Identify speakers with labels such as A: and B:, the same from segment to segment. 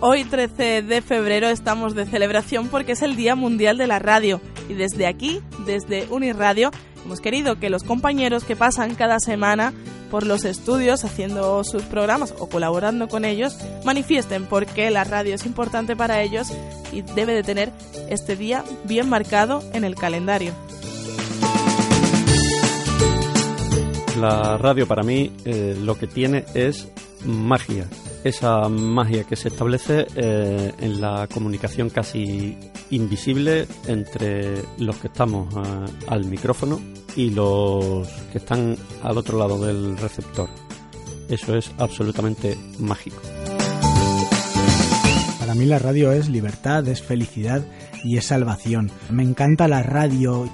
A: Hoy 13 de febrero estamos de celebración porque es el Día Mundial de la Radio y desde aquí, desde Uniradio, hemos querido que los compañeros que pasan cada semana por los estudios haciendo sus programas o colaborando con ellos manifiesten por qué la radio es importante para ellos y debe de tener este día bien marcado en el calendario.
B: La radio para mí eh, lo que tiene es magia esa magia que se establece eh, en la comunicación casi invisible entre los que estamos eh, al micrófono y los que están al otro lado del receptor. Eso es absolutamente mágico.
C: Para mí la radio es libertad, es felicidad y es salvación. Me encanta la radio.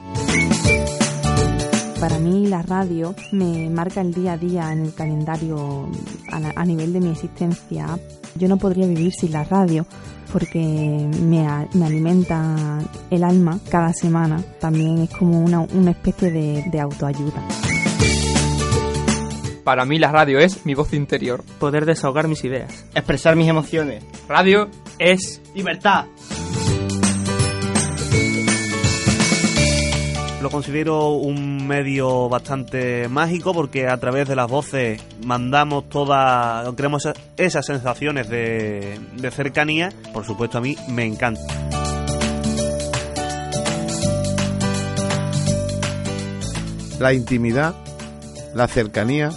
D: Para mí la radio me marca el día a día en el calendario a, nivel de mi existencia. Yo no podría vivir sin la radio porque me, alimenta el alma cada semana. También es como una, especie de, de autoayuda.
E: Para mí la radio es mi voz interior.
F: Poder desahogar mis ideas.
G: Expresar mis emociones.
E: Radio es
G: libertad.
H: Lo considero un medio bastante mágico porque a través de las voces mandamos toda, creamos esas sensaciones de, de cercanía. Por supuesto a mí me encanta.
I: La intimidad, la cercanía,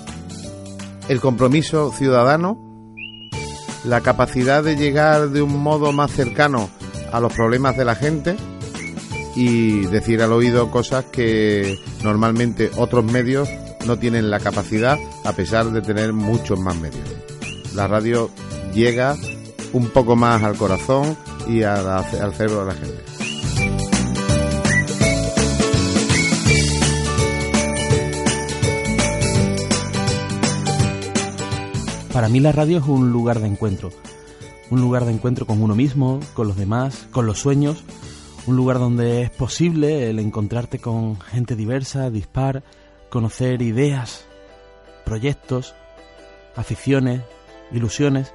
I: el compromiso ciudadano, la capacidad de llegar de un modo más cercano a los problemas de la gente y decir al oído cosas que normalmente otros medios no tienen la capacidad a pesar de tener muchos más medios. La radio llega un poco más al corazón y al cerebro de la gente.
J: Para mí la radio es un lugar de encuentro, un lugar de encuentro con uno mismo, con los demás, con los sueños un lugar donde es posible el encontrarte con gente diversa, dispar, conocer ideas, proyectos, aficiones, ilusiones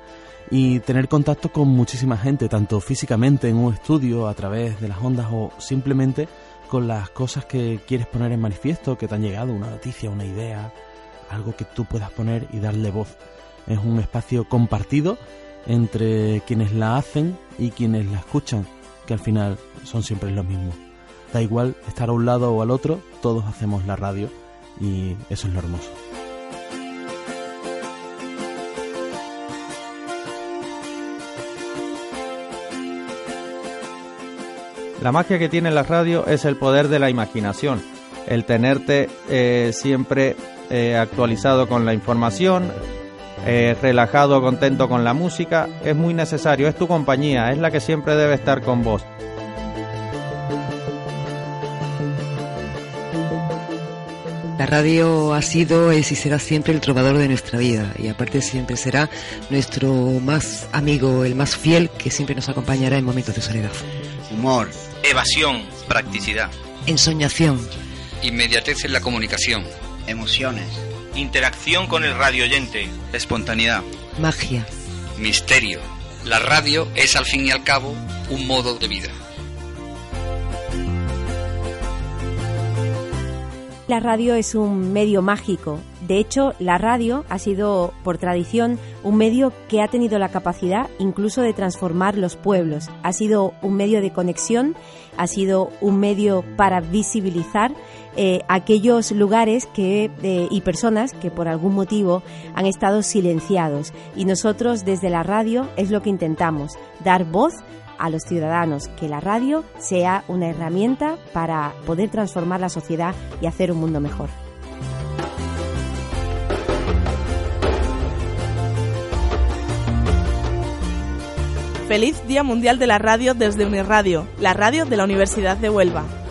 J: y tener contacto con muchísima gente, tanto físicamente en un estudio, a través de las ondas o simplemente con las cosas que quieres poner en manifiesto, que te han llegado, una noticia, una idea, algo que tú puedas poner y darle voz. Es un espacio compartido entre quienes la hacen y quienes la escuchan al final son siempre lo mismo. Da igual estar a un lado o al otro, todos hacemos la radio y eso es lo hermoso.
K: La magia que tiene la radio es el poder de la imaginación, el tenerte eh, siempre eh, actualizado con la información, eh, relajado, contento con la música, es muy necesario, es tu compañía, es la que siempre debe estar con vos.
L: La radio ha sido, es y será siempre el trovador de nuestra vida y aparte siempre será nuestro más amigo, el más fiel que siempre nos acompañará en momentos de soledad.
M: Humor, evasión, practicidad,
L: ensoñación,
M: inmediatez en la comunicación,
G: emociones
M: Interacción con el radio oyente. Espontaneidad.
L: Magia.
M: Misterio. La radio es al fin y al cabo un modo de vida.
N: La radio es un medio mágico. De hecho, la radio ha sido, por tradición, un medio que ha tenido la capacidad incluso de transformar los pueblos. Ha sido un medio de conexión, ha sido un medio para visibilizar eh, aquellos lugares que, eh, y personas que por algún motivo han estado silenciados. Y nosotros desde la radio es lo que intentamos, dar voz a los ciudadanos que la radio sea una herramienta para poder transformar la sociedad y hacer un mundo mejor.
A: Feliz Día Mundial de la Radio desde Unirradio, la radio de la Universidad de Huelva.